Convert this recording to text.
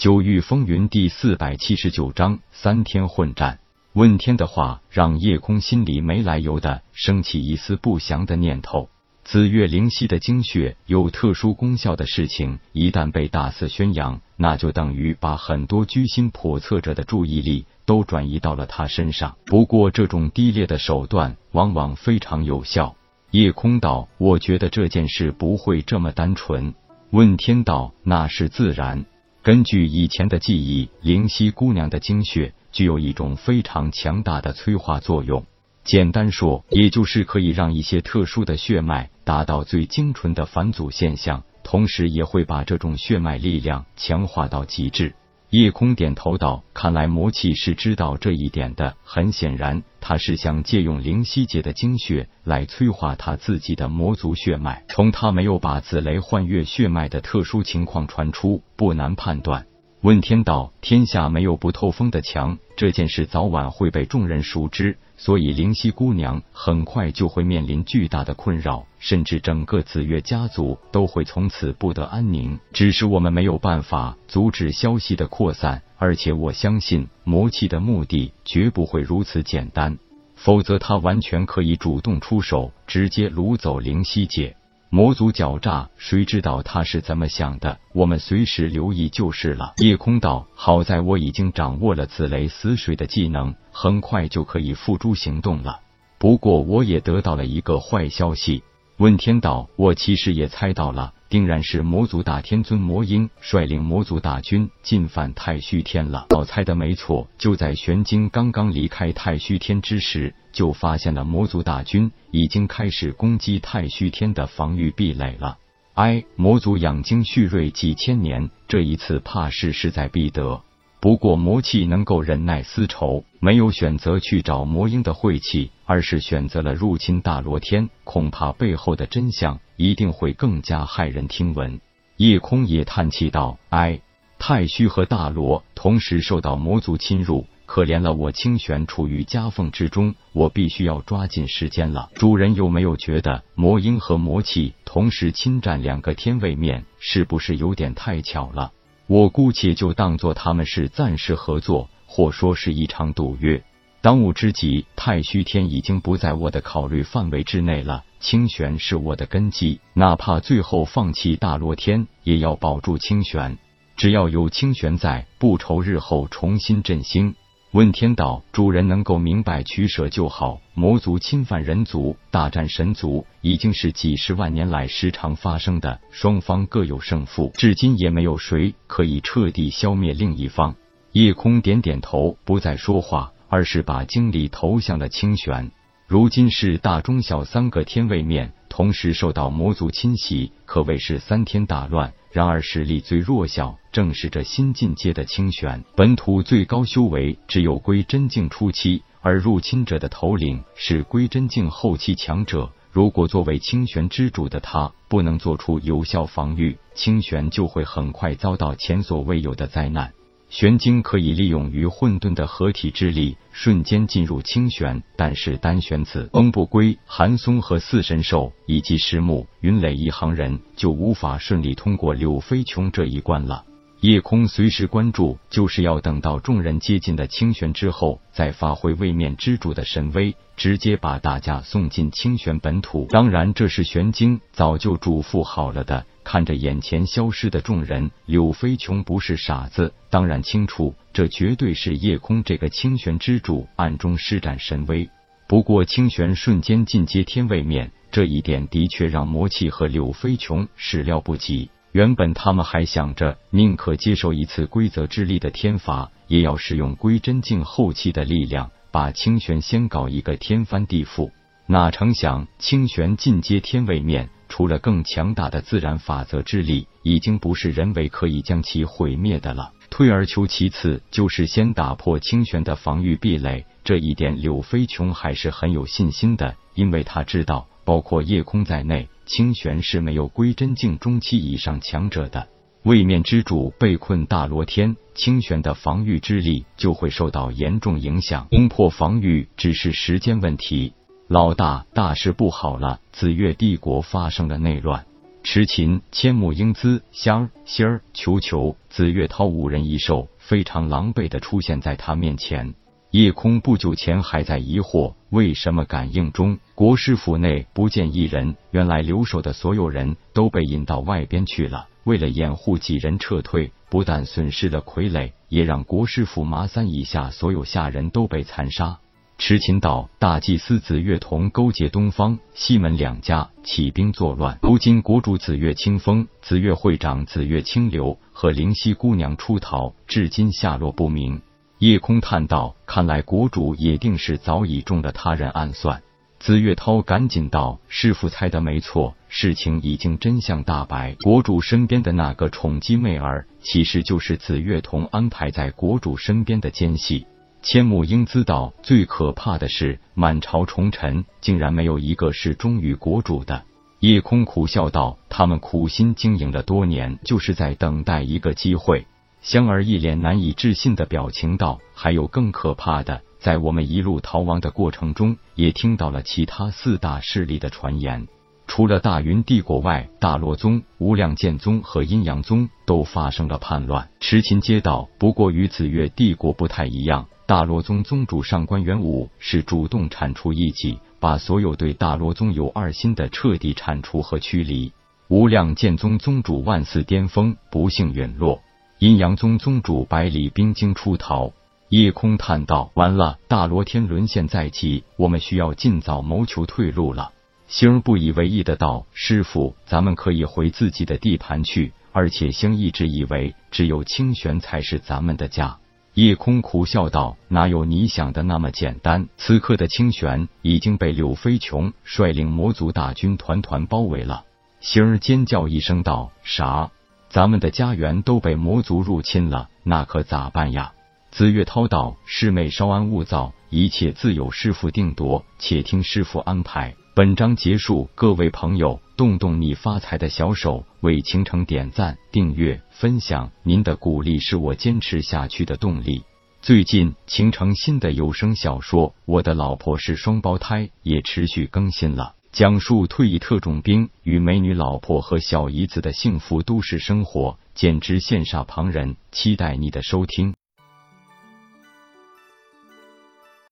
九域风云第四百七十九章三天混战。问天的话让叶空心里没来由的升起一丝不祥的念头。紫月灵犀的精血有特殊功效的事情，一旦被大肆宣扬，那就等于把很多居心叵测者的注意力都转移到了他身上。不过，这种低劣的手段往往非常有效。叶空道：“我觉得这件事不会这么单纯。”问天道：“那是自然。根据以前的记忆，灵犀姑娘的精血具有一种非常强大的催化作用。”简单说，也就是可以让一些特殊的血脉达到最精纯的返祖现象，同时也会把这种血脉力量强化到极致。夜空点头道：“看来魔气是知道这一点的。很显然，他是想借用灵犀姐的精血来催化他自己的魔族血脉。从他没有把紫雷幻月血脉的特殊情况传出，不难判断。”问天道：“天下没有不透风的墙，这件事早晚会被众人熟知。”所以，灵犀姑娘很快就会面临巨大的困扰，甚至整个紫月家族都会从此不得安宁。只是我们没有办法阻止消息的扩散，而且我相信魔气的目的绝不会如此简单，否则他完全可以主动出手，直接掳走灵犀姐。魔族狡诈，谁知道他是怎么想的？我们随时留意就是了。夜空道，好在我已经掌握了紫雷死水的技能，很快就可以付诸行动了。不过，我也得到了一个坏消息。问天道，我其实也猜到了。定然是魔族大天尊魔婴率领魔族大军进犯太虚天了。我猜的没错，就在玄晶刚刚离开太虚天之时，就发现了魔族大军已经开始攻击太虚天的防御壁垒了。哎，魔族养精蓄锐几千年，这一次怕是势在必得。不过魔气能够忍耐丝绸，没有选择去找魔婴的晦气，而是选择了入侵大罗天，恐怕背后的真相一定会更加骇人听闻。夜空也叹气道：“哎，太虚和大罗同时受到魔族侵入，可怜了我清玄处于夹缝之中，我必须要抓紧时间了。主人有没有觉得魔婴和魔气同时侵占两个天位面，是不是有点太巧了？”我姑且就当做他们是暂时合作，或说是一场赌约。当务之急，太虚天已经不在我的考虑范围之内了。清玄是我的根基，哪怕最后放弃大罗天，也要保住清玄。只要有清玄在，不愁日后重新振兴。问天道，主人能够明白取舍就好。魔族侵犯人族，大战神族，已经是几十万年来时常发生的。双方各有胜负，至今也没有谁可以彻底消灭另一方。夜空点点头，不再说话，而是把精力投向了清玄。如今是大中小三个天位面同时受到魔族侵袭，可谓是三天大乱。然而实力最弱小，正是这新进阶的清玄。本土最高修为只有归真境初期，而入侵者的头领是归真境后期强者。如果作为清玄之主的他不能做出有效防御，清玄就会很快遭到前所未有的灾难。玄晶可以利用与混沌的合体之力，瞬间进入清玄。但是丹玄子、翁不归、韩松和四神兽以及石木、云磊一行人就无法顺利通过柳飞琼这一关了。夜空随时关注，就是要等到众人接近了清玄之后，再发挥位面之主的神威，直接把大家送进清玄本土。当然，这是玄晶早就嘱咐好了的。看着眼前消失的众人，柳飞琼不是傻子，当然清楚，这绝对是夜空这个清玄之主暗中施展神威。不过，清玄瞬间进阶天位面，这一点的确让魔气和柳飞琼 始料不及。原本他们还想着，宁可接受一次规则之力的天罚，也要使用归真境后期的力量，把清玄先搞一个天翻地覆。哪成想，清玄进阶天位面。除了更强大的自然法则之力，已经不是人为可以将其毁灭的了。退而求其次，就是先打破清玄的防御壁垒。这一点，柳飞琼还是很有信心的，因为他知道，包括夜空在内，清玄是没有归真境中期以上强者的。位面之主被困大罗天，清玄的防御之力就会受到严重影响，攻破防御只是时间问题。老大，大事不好了！紫月帝国发生了内乱。池琴、千木英姿、香儿、仙儿、球球、紫月涛五人一兽，非常狼狈的出现在他面前。叶空不久前还在疑惑，为什么感应中国师府内不见一人？原来留守的所有人都被引到外边去了。为了掩护几人撤退，不但损失了傀儡，也让国师府麻三以下所有下人都被残杀。痴秦道大祭司紫月同勾结东方、西门两家起兵作乱，如今国主紫月清风、紫月会长紫月清流和灵犀姑娘出逃，至今下落不明。夜空叹道：“看来国主也定是早已中了他人暗算。”紫月涛赶紧道：“师傅猜的没错，事情已经真相大白。国主身边的那个宠姬媚儿，其实就是紫月童安排在国主身边的奸细。”千木英姿道：“最可怕的是，满朝重臣竟然没有一个是忠于国主的。”夜空苦笑道：“他们苦心经营了多年，就是在等待一个机会。”香儿一脸难以置信的表情道：“还有更可怕的，在我们一路逃亡的过程中，也听到了其他四大势力的传言。除了大云帝国外，大罗宗、无量剑宗和阴阳宗都发生了叛乱。”痴秦接道：“不过与紫月帝国不太一样，大罗宗宗主上官元武是主动铲除异己，把所有对大罗宗有二心的彻底铲除和驱离。无量剑宗宗主万四巅峰不幸陨落。”阴阳宗宗主百里冰晶出逃，夜空叹道：“完了，大罗天沦陷在即，我们需要尽早谋求退路了。”星儿不以为意的道：“师傅，咱们可以回自己的地盘去，而且星一直以为只有清玄才是咱们的家。”夜空苦笑道：“哪有你想的那么简单？此刻的清玄已经被柳飞琼率领魔族大军团团包围了。”星儿尖叫一声道：“啥？”咱们的家园都被魔族入侵了，那可咋办呀？紫月涛道：“师妹稍安勿躁，一切自有师傅定夺，且听师傅安排。”本章结束，各位朋友，动动你发财的小手，为倾城点赞、订阅、分享，您的鼓励是我坚持下去的动力。最近，倾城新的有声小说《我的老婆是双胞胎》也持续更新了。讲述退役特种兵与美女老婆和小姨子的幸福都市生活，简直羡煞旁人。期待你的收听。